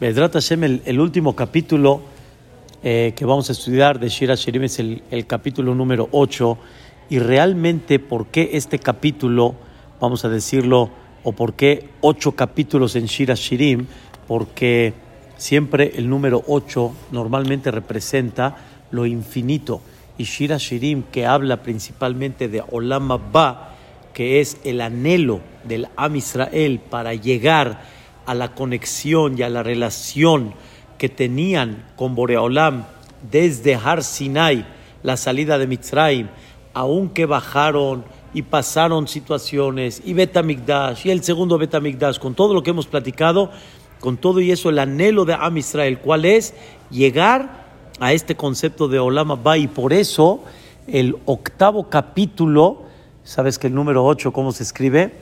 Bedrat Hashem, el, el último capítulo eh, que vamos a estudiar de Shira Shirim es el, capítulo número 8. Y realmente, ¿por qué este capítulo, vamos a decirlo, o por qué ocho capítulos en Shira Shirim? Porque siempre el número 8 normalmente representa lo infinito. Y Shira Shirim, que habla principalmente de Olam Abba, que es el anhelo del Am Israel para llegar a la conexión y a la relación que tenían con Boreolam desde Har Sinai, la salida de Mitzrayim, aunque bajaron y pasaron situaciones, y Betamigdash, y el segundo Betamigdash, con todo lo que hemos platicado, con todo y eso, el anhelo de Am Israel, ¿cuál es? Llegar a este concepto de Olam Abba, y por eso el octavo capítulo, ¿sabes que el número 8, cómo se escribe?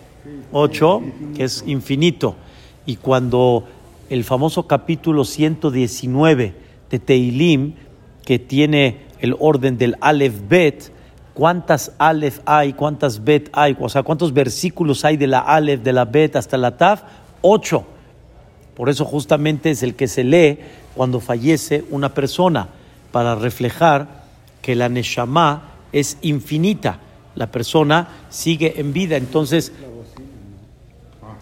8, que es infinito. Y cuando el famoso capítulo 119 de Teilim, que tiene el orden del Aleph Bet, ¿cuántas Aleph hay? ¿Cuántas Bet hay? O sea, ¿cuántos versículos hay de la Aleph, de la Bet hasta la Taf? Ocho. Por eso justamente es el que se lee cuando fallece una persona, para reflejar que la Neshama es infinita. La persona sigue en vida. Entonces,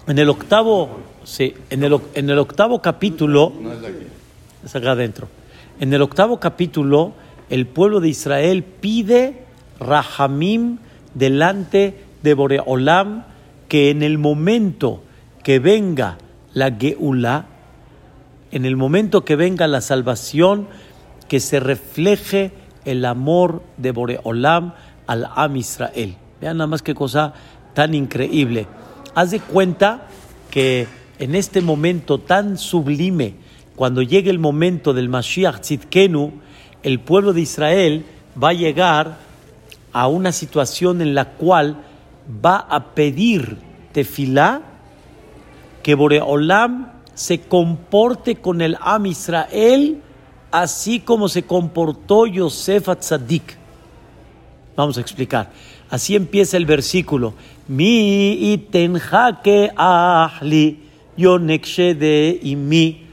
en el octavo, sí, en el, en el octavo capítulo, es acá adentro. En el octavo capítulo, el pueblo de Israel pide Rahamim delante de Boreolam que en el momento que venga la Geula, en el momento que venga la salvación, que se refleje el amor de Boreolam al Am Israel. Vean nada más qué cosa tan increíble. Haz de cuenta que en este momento tan sublime, cuando llegue el momento del Mashiach Tzidkenu, el pueblo de Israel va a llegar a una situación en la cual va a pedir tefilá que Boreolam se comporte con el Am Israel así como se comportó Yosef Atzadik. Vamos a explicar. Así empieza el versículo. Mi itenja ahli de y mi.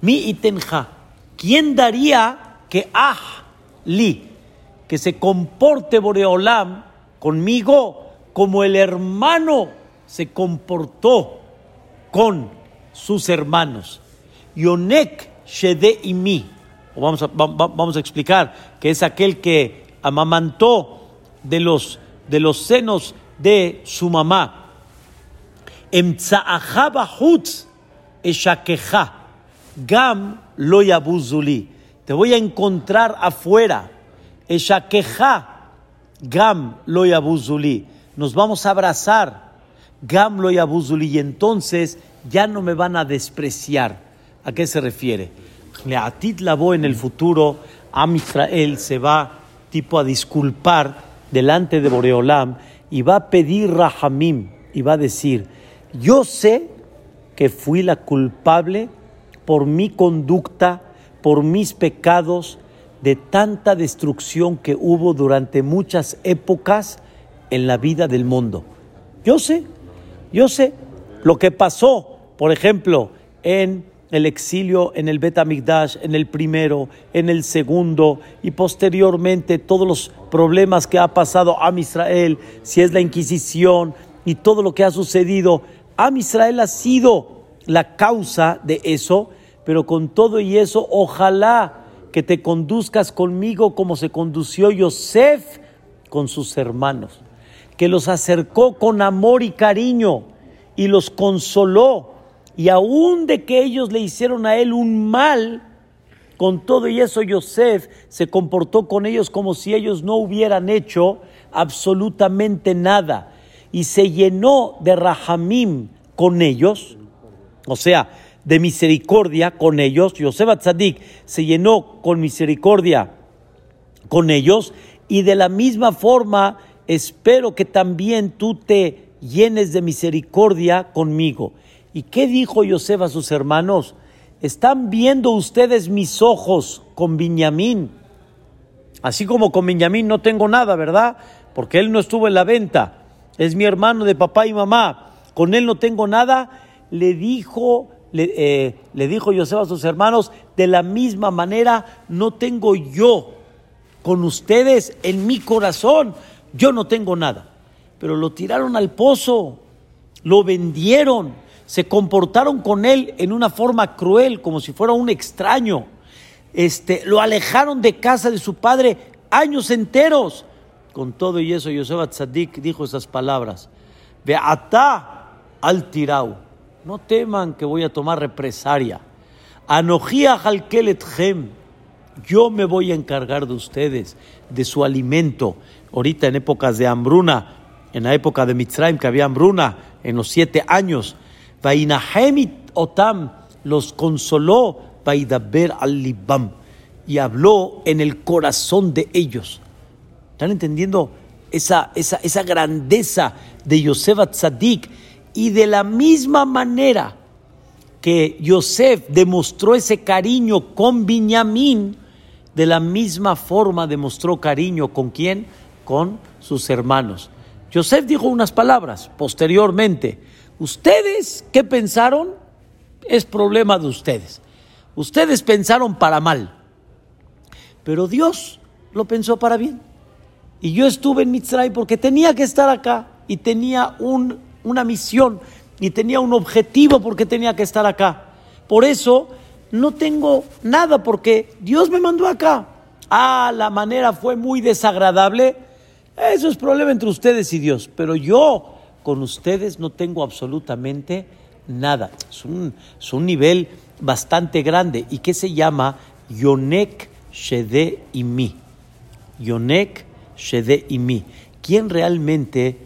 Mi itenja. ¿Quién daría que ahli, que se comporte Boreolam conmigo como el hermano se comportó con sus hermanos? Yonek shede y mi. Vamos a, vamos a explicar que es aquel que amamantó de los, de los senos de su mamá. Gam lo yabuzuli. Te voy a encontrar afuera. Eshakeja. Gam lo yabuzuli. Nos vamos a abrazar. Gam lo yabuzuli. Y entonces ya no me van a despreciar. ¿A qué se refiere? Leatit Labo en el futuro, Am Israel se va tipo a disculpar delante de Boreolam y va a pedir Rahamim y va a decir, yo sé que fui la culpable por mi conducta, por mis pecados, de tanta destrucción que hubo durante muchas épocas en la vida del mundo. Yo sé, yo sé lo que pasó, por ejemplo, en el exilio en el Bet Amigdash, en el primero, en el segundo y posteriormente todos los problemas que ha pasado a Israel, si es la Inquisición y todo lo que ha sucedido. Israel ha sido la causa de eso, pero con todo y eso, ojalá que te conduzcas conmigo como se condució Yosef con sus hermanos, que los acercó con amor y cariño y los consoló y aún de que ellos le hicieron a él un mal, con todo y eso Yosef se comportó con ellos como si ellos no hubieran hecho absolutamente nada. Y se llenó de rahamim con ellos, o sea, de misericordia con ellos. Yosef Atzadik se llenó con misericordia con ellos. Y de la misma forma, espero que también tú te llenes de misericordia conmigo. ¿Y qué dijo Yosef a sus hermanos? ¿Están viendo ustedes mis ojos con Benjamín? Así como con Benjamín no tengo nada, ¿verdad? Porque él no estuvo en la venta. Es mi hermano de papá y mamá. Con él no tengo nada. Le dijo le, eh, dijo Yosef a sus hermanos, de la misma manera no tengo yo con ustedes en mi corazón, yo no tengo nada. Pero lo tiraron al pozo, lo vendieron, se comportaron con él en una forma cruel, como si fuera un extraño. Este, lo alejaron de casa de su padre años enteros. Con todo y eso, Yosef Tzadik dijo esas palabras. Beata al tirau. No teman que voy a tomar represaria. Anojía halkeletchem. Yo me voy a encargar de ustedes, de su alimento. Ahorita en épocas de hambruna, en la época de Mitzrayim que había hambruna, en los siete años, Vainahemit Otam los consoló, Vaidaber al y habló en el corazón de ellos. ¿Están entendiendo esa, esa, esa grandeza de Yosef Tzadik? Y de la misma manera que Yosef demostró ese cariño con Binyamin, de la misma forma demostró cariño con quién? Con sus hermanos. Yosef dijo unas palabras posteriormente. ¿Ustedes qué pensaron? Es problema de ustedes. Ustedes pensaron para mal, pero Dios lo pensó para bien. Y yo estuve en Mitzray porque tenía que estar acá y tenía un, una misión y tenía un objetivo porque tenía que estar acá. Por eso no tengo nada porque Dios me mandó acá. Ah, la manera fue muy desagradable eso es problema entre ustedes y Dios, pero yo con ustedes no tengo absolutamente nada. Es un, nivel bastante grande. ¿Y qué se llama? Yonek Shede mi. Yonek Shede mi. ¿Quién realmente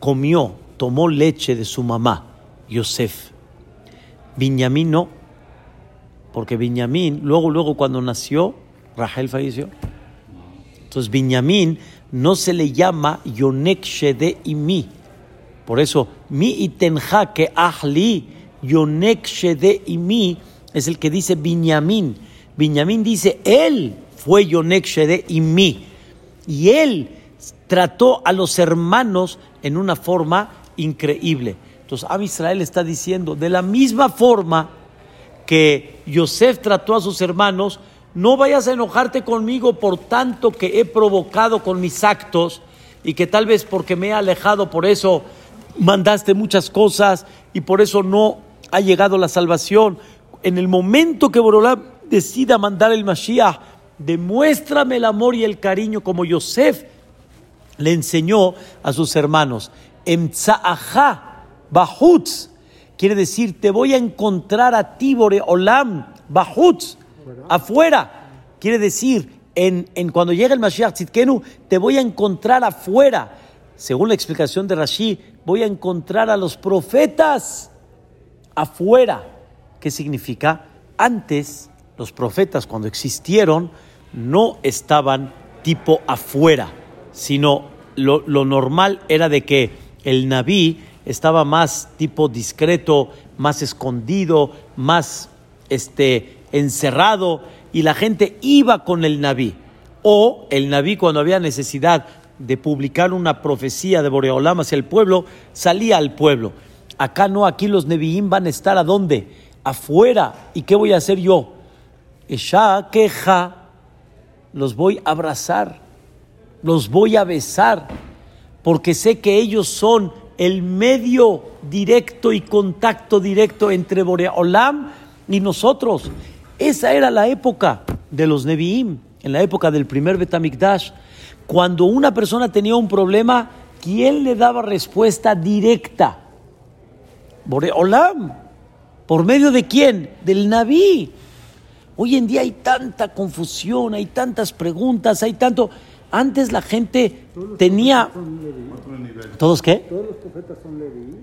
comió, tomó leche de su mamá? Yosef. Binyamin no, porque Binyamin, luego, luego cuando nació, Rahel falleció. Entonces Binyamin no se le llama Yonek y. Por eso, mi itenja que ahli, Yonek y es el que dice Binyamin. Binyamin dice, él fue Yonek y. Y él trató a los hermanos en una forma increíble. Entonces, Am Israel está diciendo, de la misma forma que Yosef trató a sus hermanos, no vayas a enojarte conmigo por tanto que he provocado con mis actos y que tal vez porque me he alejado, por eso mandaste muchas cosas y por eso no ha llegado la salvación. En el momento que Borolam decida mandar el Mashiach, demuéstrame el amor y el cariño como Yosef le enseñó a sus hermanos. Emtsa'aha bahutz quiere decir, te voy a encontrar a ti, Boreolam, bahutz afuera. Quiere decir, en, cuando llega el Mashiach Tzidkenu, te voy a encontrar afuera. Según la explicación de Rashi, voy a encontrar a los profetas afuera. ¿Qué significa? Antes, los profetas, cuando existieron, no estaban tipo afuera, sino lo, lo normal era de que el Naví estaba más tipo discreto, más escondido, más este, encerrado y la gente iba con el Naví. O el Naví cuando había necesidad de publicar una profecía de Boreolam hacia el pueblo, salía al pueblo. Acá no, aquí los Nevi'im van a estar a dónde? Afuera. ¿Y qué voy a hacer yo? Esha queja, los voy a abrazar, los voy a besar, porque sé que ellos son el medio directo y contacto directo entre Boreolam y nosotros. Esa era la época de los Nevi'im, en la época del primer Betamikdash. Cuando una persona tenía un problema, ¿quién le daba respuesta directa? Boreolam. ¿Por medio de quién? Del Naví. Hoy en día hay tanta confusión, hay tantas preguntas, hay tanto... Antes la gente tenía... ¿Todos qué? ¿Todos los profetas son Leví?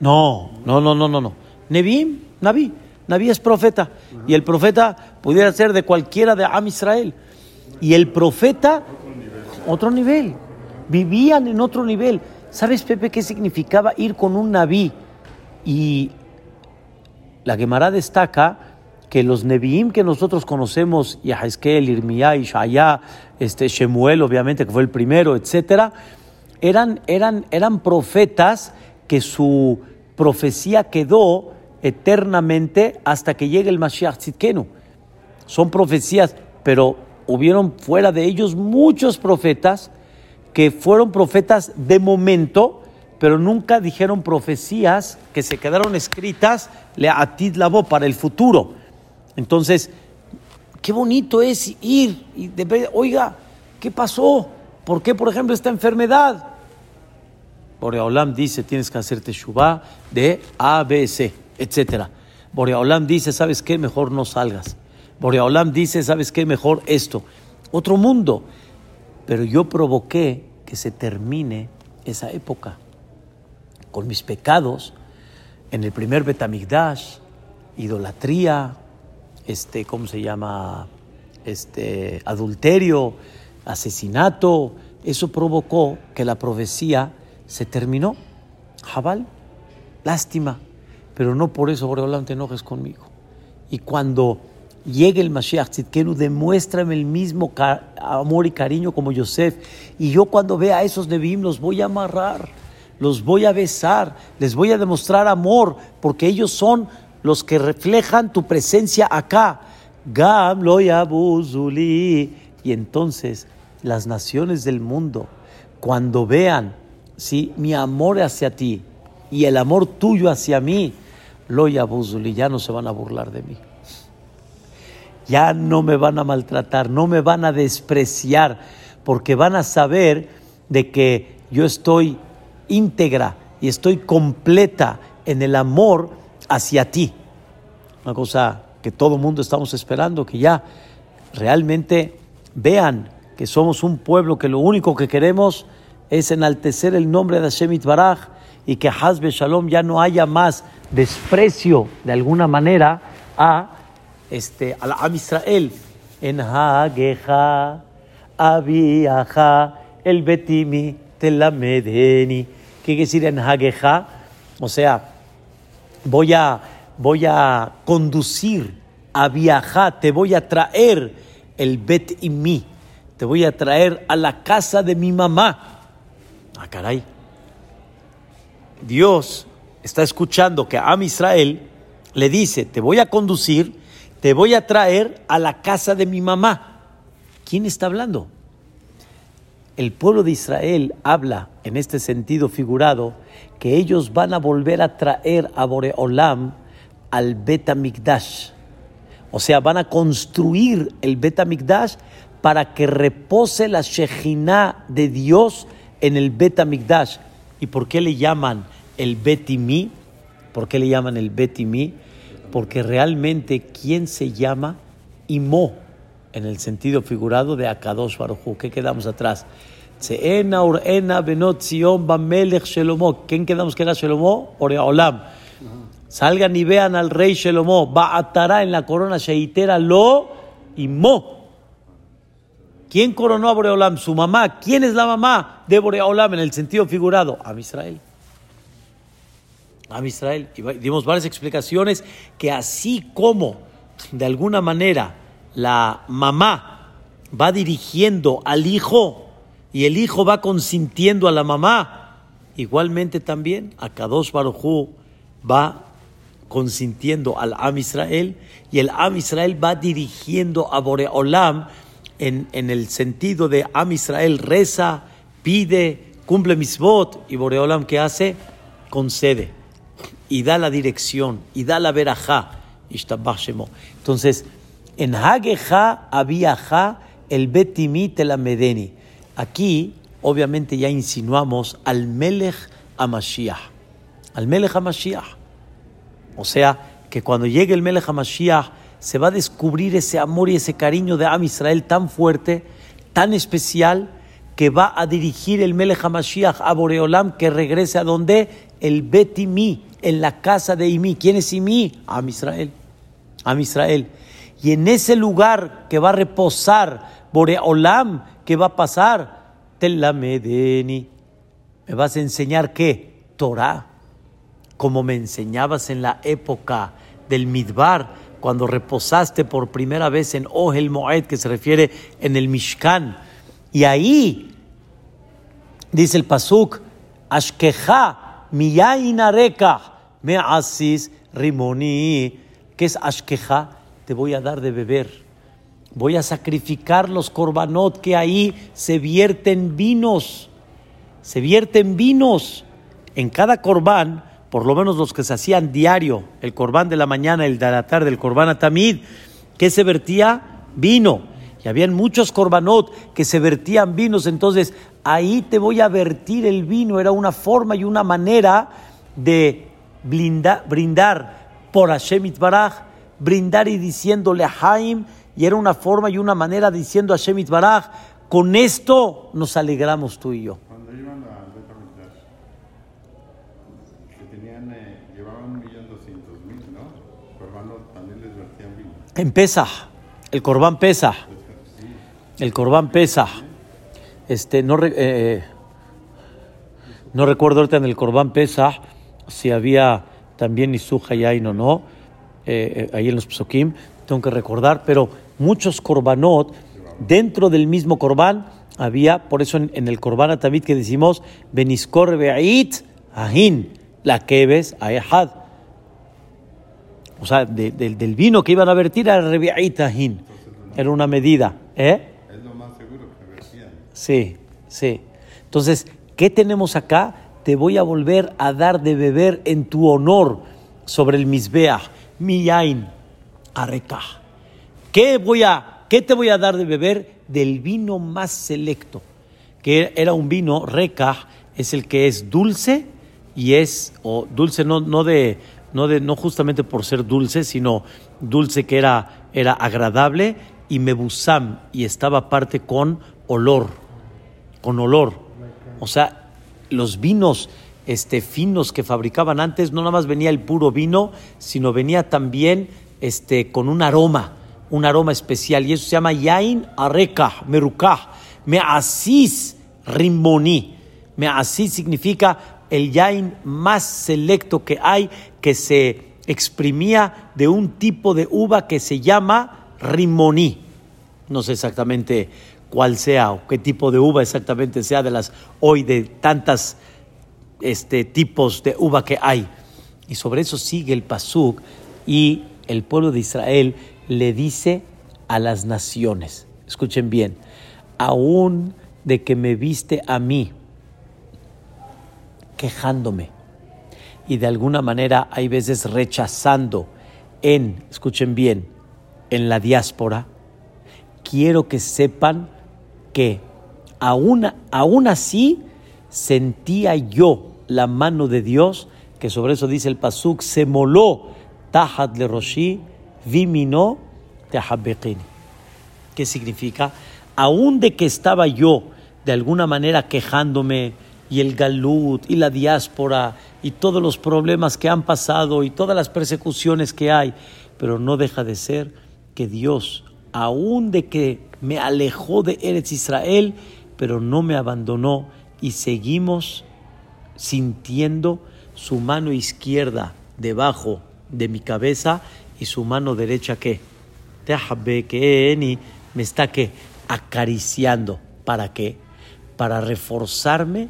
No, no, no, no, no. no. Nevi'im, Naví. Naví es profeta. Y el profeta pudiera ser de cualquiera de Am Israel. Y el profeta, otro nivel. Vivían en otro nivel. ¿Sabes, Pepe, qué significaba ir con un Naví? Y la Gemara destaca que los Nevi'im que nosotros conocemos, Yaheskel, Irmiyah, Ishaya, este, Shemuel, obviamente, que fue el primero, etcétera, eran, eran, eran profetas que su profecía quedó eternamente hasta que llegue el Mashiach Tzidkenu. Son profecías, pero hubieron fuera de ellos muchos profetas que fueron profetas de momento, pero nunca dijeron profecías que se quedaron escritas le atid para el futuro. Entonces, qué bonito es ir y de, oiga, ¿qué pasó? ¿Por qué, por ejemplo, esta enfermedad? Boreolam dice, tienes que hacerte shubá de A, B, C, etc. Boreolam dice, ¿sabes qué? Mejor no salgas. Boreolam dice, ¿sabes qué? Mejor esto. Otro mundo. Pero yo provoqué que se termine esa época con mis pecados en el primer Betamigdash, idolatría, este, ¿cómo se llama? Este, adulterio, asesinato. Eso provocó que la profecía se terminó. Jabal, lástima, pero no por eso, Boreolam, te enojes conmigo. Y cuando llegue el Mashiach Tzidkenu, demuéstrame el mismo amor y cariño como Yosef. Y yo cuando vea a esos Nebim los voy a amarrar, los voy a besar, les voy a demostrar amor, porque ellos son los que reflejan tu presencia acá. Gam lo Y entonces las naciones del mundo, cuando vean ¿sí? mi amor hacia ti y el amor tuyo hacia mí, lo yabuzuli, ya no se van a burlar de mí ya no me van a maltratar, no me van a despreciar, porque van a saber de que yo estoy íntegra y estoy completa en el amor hacia ti. Una cosa que todo mundo estamos esperando, que ya realmente vean que somos un pueblo que lo único que queremos es enaltecer el nombre de Hashem Baraj y que Hazbe Shalom ya no haya más desprecio de alguna manera a este, al Am Israel, en Hageja, Abiaja, el Betimi, Telamedeni. ¿Qué quiere decir en Hageja? O sea, voy a, voy a conducir, a viajar, te voy a traer el Betimi, te voy a traer a la casa de mi mamá. Ah, caray. Dios está escuchando que a Israel le dice, te voy a conducir te voy a traer a la casa de mi mamá. ¿Quién está hablando? El pueblo de Israel habla en este sentido figurado que ellos van a volver a traer a Boreolam al Betamikdash. O sea, van a construir el Betamikdash para que repose la Shejinah de Dios en el Betamikdash. ¿Y por qué le llaman el Betimi? ¿Por qué le llaman el Betimi? porque realmente quién se llama Imo en el sentido figurado de Akadosh Baruchu. ¿Qué quedamos atrás? ¿Quién quedamos que era Shelomo? Oreolam. Salgan y vean al rey Shelomo. atará en la corona sheitera lo Imo. ¿Quién coronó a Boreolam? Su mamá. ¿Quién es la mamá de Boreolam en el sentido figurado? A Israel a Israel. Y dimos varias explicaciones que así como de alguna manera la mamá va dirigiendo al hijo y el hijo va consintiendo a la mamá, igualmente también a Kadosh Barujú va consintiendo al Am Israel y el Am Israel va dirigiendo a Boreolam en, en el sentido de Am Israel reza, pide, cumple misbot y Boreolam que hace concede y da la dirección y da la verajá. Entonces, en Hageja había el Betimit la Medeni. Aquí, obviamente, ya insinuamos al Melech Amashiach. Al Melech Amashiach. O sea, que cuando llegue el Melech Amashiach, se va a descubrir ese amor y ese cariño de Am Israel tan fuerte, tan especial, que va a dirigir el Melech Hamashiach a Boreolam que regrese a donde? El Betimi, en la casa de Imi. ¿Quién es Imi? A Israel. A Israel. Y en ese lugar que va a reposar Boreolam, ¿qué va a pasar? Telamedeni. ¿Me vas a enseñar qué? Torah. Como me enseñabas en la época del Midbar, cuando reposaste por primera vez en Ohel Moed, que se refiere en el Mishkan. Y ahí, dice el Pasuk, Ashkeja miyain areka me asis rimoni, que es ashkeja, te voy a dar de beber. Voy a sacrificar los korbanot que ahí se vierten vinos. Se vierten vinos. En cada corbán, por lo menos los que se hacían diario, el corbán de la mañana, el de la tarde, el corbán atamid, que se vertía? Vino. Y habían muchos korbanot que se vertían vinos. Entonces, ahí te voy a vertir el vino. Era una forma y una manera de brindar por Hashem Itbaraj, brindar y diciéndole a Haim, y era una forma y una manera diciendo a Hashem Itbaraj, con esto nos alegramos tú y yo. Cuando iban a que tenían, eh, llevaban un millón doscientos mil, ¿no? Corbano también les vertían vino. En Pesach, el corbán pesa, el corbán pesa. Este, no, re- eh, no recuerdo ahorita en el corbán pesa si había también Isuja y Ain o no, eh, eh, ahí en los psokim, tengo que recordar, pero muchos korbanot dentro del mismo corbán había, por eso en, en el corbán atamid que decimos, Beniskor Be'ait Ahin, la Keves Ayahad. O sea, de- del- del vino que iban a vertir era Rebe'ait Ahin. Era una medida. ¿eh? Es lo más seguro que vertían. Sí, sí. Entonces, ¿qué tenemos acá? Te voy a volver a dar de beber en tu honor sobre el Misbeach, Miyain, Arekah. ¿Qué, voy a, ¿Qué te voy a dar de beber? Del vino más selecto, que era un vino, Rekah, es el que es dulce y es, o dulce no, no, de, no, de, no justamente por ser dulce, sino dulce que era, era agradable y mebusam, y estaba aparte con olor, con olor. O sea, los vinos este, finos que fabricaban antes, no nada más venía el puro vino, sino venía también este, con un aroma, un aroma especial. Y eso se llama Yain Areka, Merukah, Measis Rimoni. Measis significa el Yain más selecto que hay, que se exprimía de un tipo de uva que se llama Rimoni. No sé exactamente cuál sea o qué tipo de uva exactamente sea de las hoy de tantas este, tipos de uva que hay. Y sobre eso sigue el Pasuk y el pueblo de Israel le dice a las naciones, escuchen bien, aún de que me viste a mí quejándome y de alguna manera hay veces rechazando en, escuchen bien, en la diáspora, quiero que sepan que aún, aún así sentía yo la mano de Dios, que sobre eso dice el Pasuk, se moló tahat le roshi, vimino. ¿Qué significa? Aún de que estaba yo de alguna manera quejándome y el galut y la diáspora y todos los problemas que han pasado y todas las persecuciones que hay, pero no deja de ser que Dios, aún de que me alejó de Eretz Israel, pero no me abandonó y seguimos sintiendo su mano izquierda debajo de mi cabeza y su mano derecha que que me está que acariciando. Para qué para reforzarme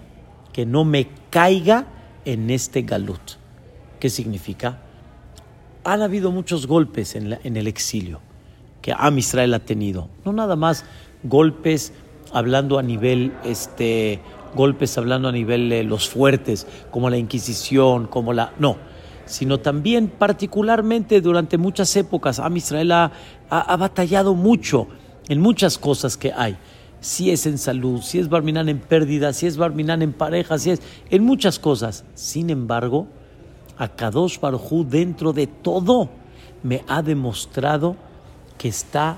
que no me caiga en este galut. Qué significa han habido muchos golpes en, en el exilio que Am Israel ha tenido. No nada más golpes hablando a nivel este golpes hablando a nivel de los fuertes como la inquisición como la no sino también particularmente durante muchas épocas Am Israel ha, ha- batallado mucho en muchas cosas que hay si es en salud, si es Barminán en pérdida, si es Barminán en pareja, si es en muchas cosas. Sin embargo, a Kadosh Baruj dentro de todo me ha demostrado que está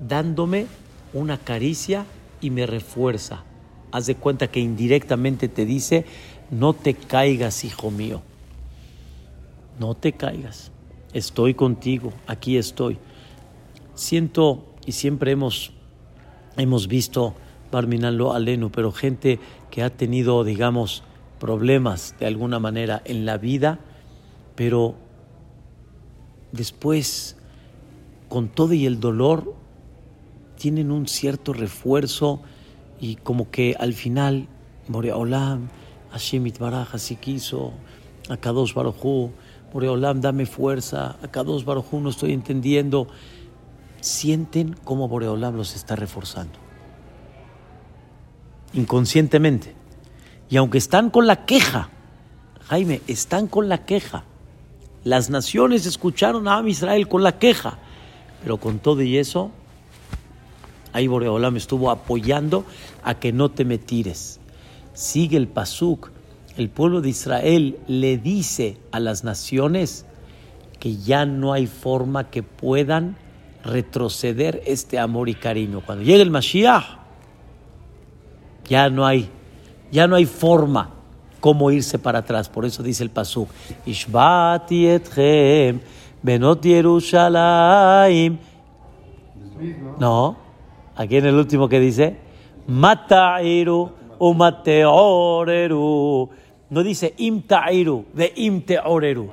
dándome una caricia y me refuerza. Haz de cuenta que indirectamente te dice, no te caigas, hijo mío. No te caigas. Estoy contigo, aquí estoy. Siento y siempre hemos hemos visto Barminalo Alenu, pero gente que ha tenido, digamos, problemas de alguna manera en la vida, pero después, con todo y el dolor, tienen un cierto refuerzo y como que al final, Morea Olam, Hashem Itbaraj así quiso, Akadosh Baruj Boreolam, dame fuerza, acá dos Barujú no estoy entendiendo. Sienten cómo Boreolam los está reforzando. Inconscientemente. Y aunque están con la queja, Jaime, están con la queja. Las naciones escucharon a Israel con la queja, pero con todo y eso, ahí Boreolam estuvo apoyando a que no te metires. Sigue el pasuk. El pueblo de Israel le dice a las naciones que ya no hay forma que puedan retroceder este amor y cariño. Cuando llegue el Mashiach, ya no hay, ya no hay forma cómo irse para atrás. Por eso dice el pasuk, Ishbati etchem benot Yerushalayim. No, aquí en el último que dice, Matairu umateoreru. No dice imtairu, de imteoreru.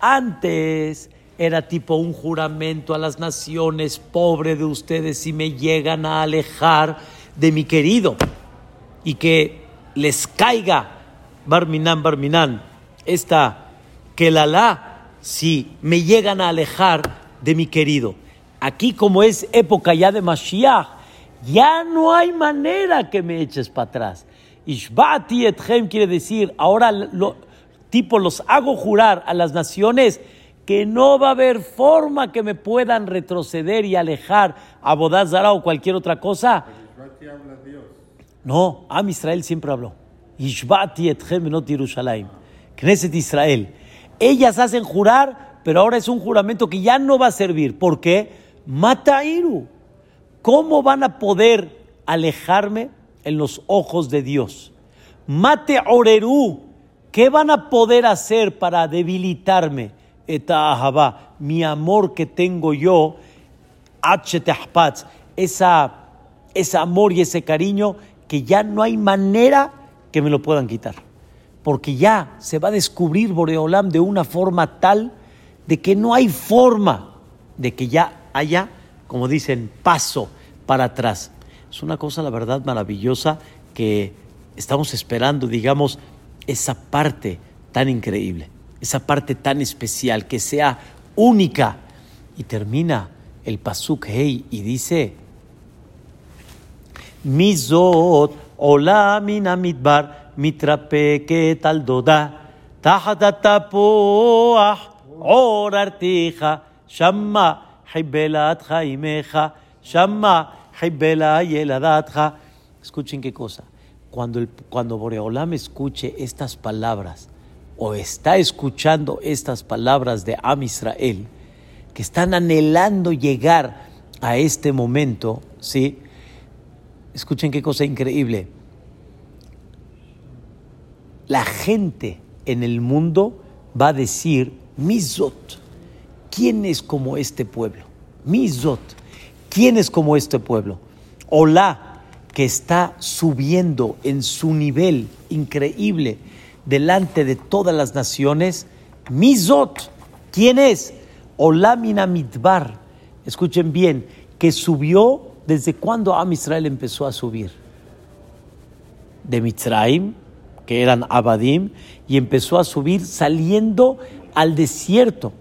Antes era tipo un juramento a las naciones, pobre de ustedes si me llegan a alejar de mi querido y que les caiga Barminan, Barminan, esta la si me llegan a alejar de mi querido. Aquí como es época ya de Mashiach, ya no hay manera que me eches para atrás. Ishbati etchem quiere decir, ahora tipo los hago jurar a las naciones que no va a haber forma que me puedan retroceder y alejar a Bodazara o cualquier otra cosa. No, Am Israel siempre habló. Ishbati etchem not Yerushalayim. Knesset Israel. Ellas hacen jurar, pero ahora es un juramento que ya no va a servir. ¿Por qué? Matairu. ¿Cómo van a poder alejarme en los ojos de Dios? Mate oreru. ¿Qué van a poder hacer para debilitarme? Eta mi amor que tengo yo, esa, ese amor y ese cariño que ya no hay manera que me lo puedan quitar. Porque ya se va a descubrir Boreolam de una forma tal de que no hay forma de que ya haya, como dicen, paso para atrás. Es una cosa, la verdad, maravillosa que estamos esperando, digamos, esa parte tan increíble, esa parte tan especial, que sea única. Y termina el Pasuk Hey y dice: Mizot, hola, mina mitbar, mitrape que tal doda, tajatatapoah, orartija, shamma. Escuchen qué cosa. Cuando, el, cuando Boreolam escuche estas palabras, o está escuchando estas palabras de Am Israel, que están anhelando llegar a este momento, ¿sí? Escuchen qué cosa increíble. La gente en el mundo va a decir, Mizot ¿quién es como este pueblo? Mizot, ¿quién es como este pueblo? Hola, que está subiendo en su nivel increíble delante de todas las naciones. Mizot, ¿quién es? Hola Minamidbar. Escuchen bien, que subió ¿Desde cuándo Am Israel empezó a subir? De Mitzraim, que eran Abadim, y empezó a subir saliendo al desierto.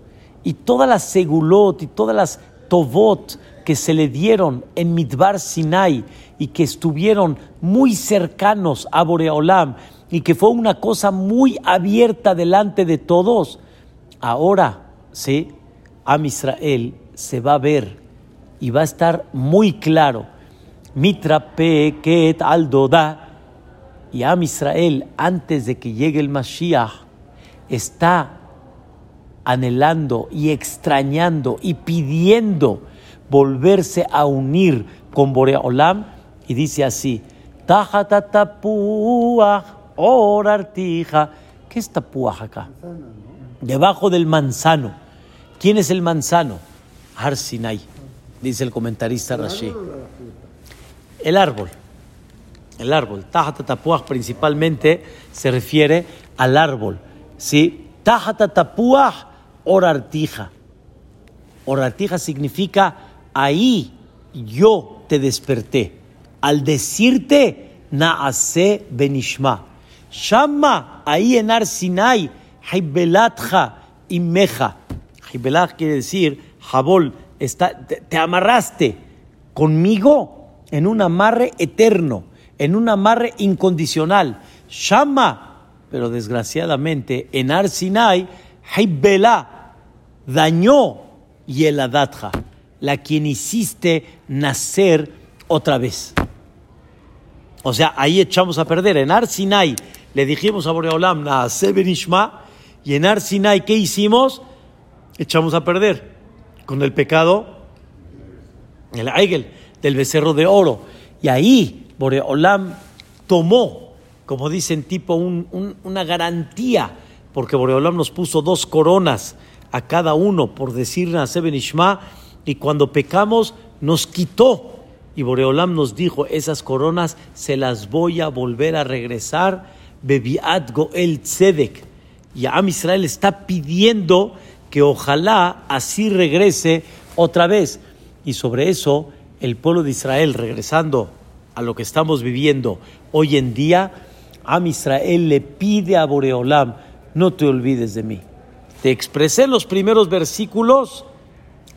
Y todas las segulot y todas las tovot que se le dieron en Midbar Sinai y que estuvieron muy cercanos a Boreolam y que fue una cosa muy abierta delante de todos, ahora, sí, Am Israel se va a ver y va a estar muy claro. Mitra Peket Aldoda y Am Israel, antes de que llegue el Mashiach, está anhelando y extrañando y pidiendo volverse a unir con Boreolam y dice así: orartija. ¿Qué es tapuaj acá? Debajo del manzano. ¿Quién es el manzano? Har Sinai dice el comentarista Rashi. El árbol. El árbol. Tajata tapuach principalmente se refiere al árbol. ¿Sí? Tajata orartija. Orartija significa ahí yo te desperté. Al decirte naase benishma. Shama, ahí en Arsinai, haibelatja, imeja. Hibelach quiere decir, Jabol, está, te, te amarraste conmigo en un amarre eterno, en un amarre incondicional. Shama, pero desgraciadamente en Arsinai, Hibelá dañó Yeladatja, la quien hiciste nacer otra vez. O sea, ahí echamos a perder. En Arsinai le dijimos a Boreolam, Benishma, y en Arsinai, ¿qué hicimos? Echamos a perder con el pecado, el Aigel, del becerro de oro. Y ahí Boreolam tomó, como dicen, tipo una garantía, porque Boreolam nos puso dos coronas a cada uno por decir Naseben Ishma, y cuando pecamos nos quitó. Y Boreolam nos dijo, esas coronas se las voy a volver a regresar, Bebiat Goel Tzedek. Y Am Israel está pidiendo que ojalá así regrese otra vez. Y sobre eso, el pueblo de Israel, regresando a lo que estamos viviendo hoy en día, Am Israel le pide a Boreolam, no te olvides de mí. Te expresé en los primeros versículos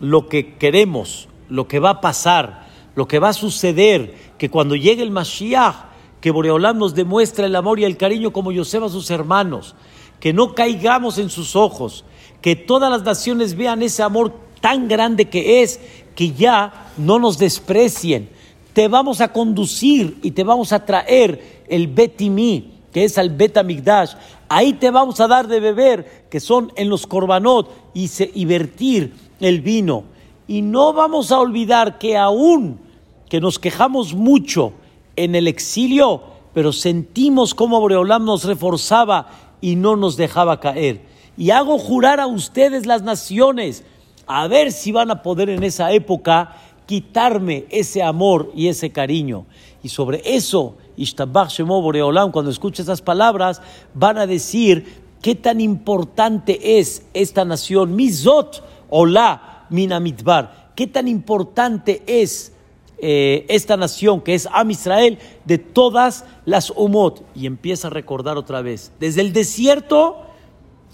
lo que queremos, lo que va a pasar, lo que va a suceder, que cuando llegue el Mashiach, que Boreolam nos demuestra el amor y el cariño como Yosef a sus hermanos, que no caigamos en sus ojos, que todas las naciones vean ese amor tan grande que es, que ya no nos desprecien. Te vamos a conducir y te vamos a traer el Betimi, que es el Betamigdash. Ahí te vamos a dar de beber, que son en los korbanot, y, y vertir el vino. Y no vamos a olvidar que aún que nos quejamos mucho en el exilio, pero sentimos cómo Boreolam nos reforzaba y no nos dejaba caer. Y hago jurar a ustedes las naciones, a ver si van a poder en esa época quitarme ese amor y ese cariño. Y sobre eso, Ishtabach Shemo cuando escuche esas palabras, van a decir qué tan importante es esta nación, Mizot Ola Minamitbar, qué tan importante es eh, esta nación que es Am Israel de todas las Umot. Y empieza a recordar otra vez, desde el desierto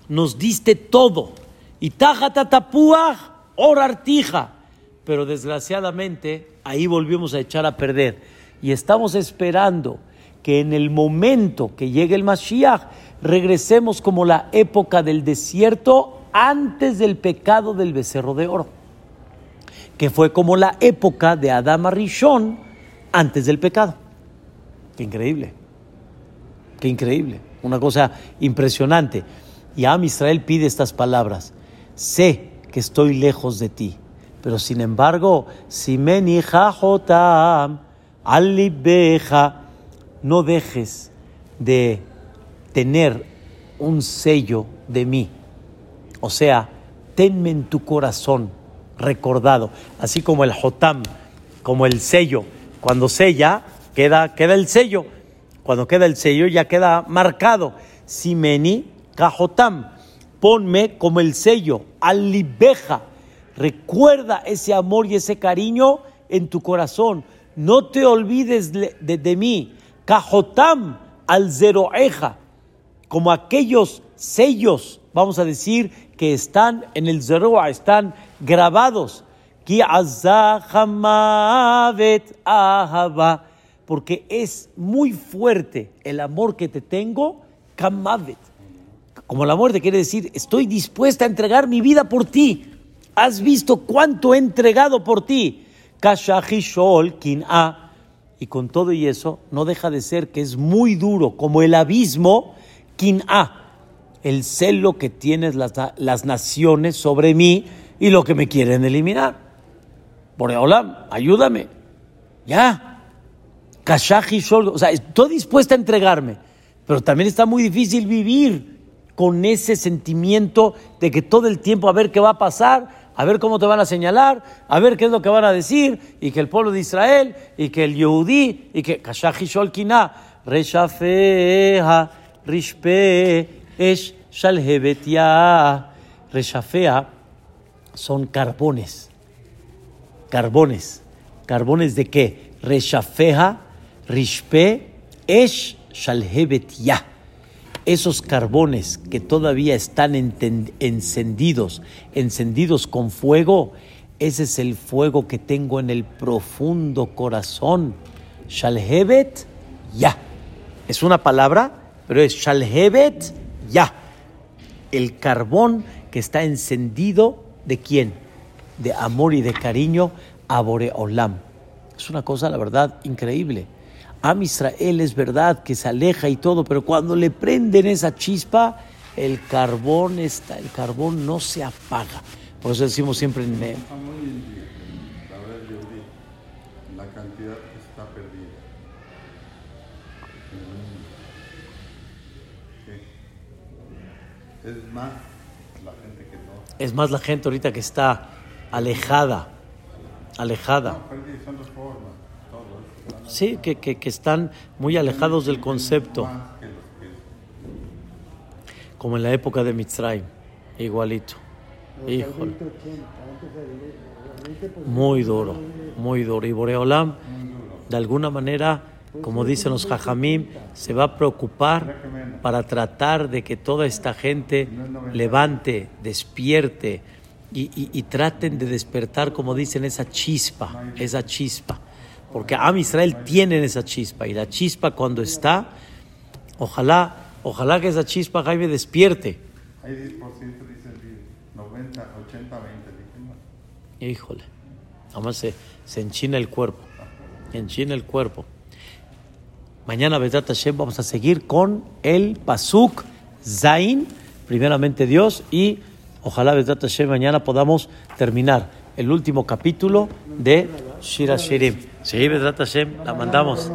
nos diste todo. Y Tajatatapuah, Orartija. Pero desgraciadamente ahí volvimos a echar a perder. Y estamos esperando que en el momento que llegue el Mashiach regresemos como la época del desierto antes del pecado del becerro de oro, que fue como la época de Adama Rishon antes del pecado. Qué increíble, qué increíble, una cosa impresionante. Y Am Israel pide estas palabras, sé que estoy lejos de ti, pero sin embargo, si me alibeja, no dejes de tener un sello de mí o sea, tenme en tu corazón recordado, así como el jotam, como el sello. Cuando sella, queda, queda el sello. Cuando queda el sello, ya queda marcado. Simeni kajotam, ponme como el sello, alibeja. Recuerda ese amor y ese cariño en tu corazón. No te olvides de, mí. Kajotam al zeroeja, como aquellos sellos, vamos a decir, que están en el Zeroa, están grabados. Porque es muy fuerte el amor que te tengo, kamavet. Como la muerte quiere decir, estoy dispuesta a entregar mi vida por ti. Has visto cuánto he entregado por ti. Kashahishol a. Y con todo y eso, no deja de ser que es muy duro, como el abismo, a el celo que tienen las, las naciones sobre mí y lo que me quieren eliminar. hola, ayúdame. Ya. Kashaji O sea, estoy dispuesta a entregarme, pero también está muy difícil vivir con ese sentimiento de que todo el tiempo a ver qué va a pasar, a ver cómo te van a señalar, a ver qué es lo que van a decir, y que el pueblo de Israel, y que el Yehudí, y que Kashaji Sholkina, Reshafeha, Rishpe, Esh Shalhebetia Reshafea son carbones. Carbones. ¿Carbones de qué? Reshafeja, Rishpe, Esh Shalhebetia. Esos carbones que todavía están encendidos, encendidos con fuego, ese es el fuego que tengo en el profundo corazón. Shalhevet, ya. Es una palabra, pero es Shalhevet, ya. El carbón que está encendido de quién? De amor y de cariño a Boreolam. Es una cosa, la verdad, increíble. Am Israel es verdad que se aleja y todo, pero cuando le prenden esa chispa, el carbón está, el carbón no se apaga. Por eso decimos siempre en, la cantidad está perdida. Es más la gente que no. es más la gente ahorita que está alejada, alejada. No, son las formas. Sí, que, que, que están muy alejados del concepto, como en la época de Mitzrayim, igualito. Híjole. Muy duro, muy duro. Y Boreolam, de alguna manera, como dicen los jajamim, se va a preocupar para tratar de que toda esta gente levante, despierte y- y traten de despertar, como dicen, esa chispa, esa chispa. Porque Am Israel tienen esa chispa y la chispa cuando está, ojalá, ojalá que esa chispa, Jaime, despierte. hay 10% dicen 90, 80, 20. Dije, no. Híjole, además se, se enchina el cuerpo, enchina el cuerpo. Mañana, Bedrat Hashem, vamos a seguir con el Pasuk Zain, primeramente Dios, y ojalá, Bedrat Hashem, mañana podamos terminar el último capítulo de Shira Shirim. Sí, Bedrat Hashem, la mandamos.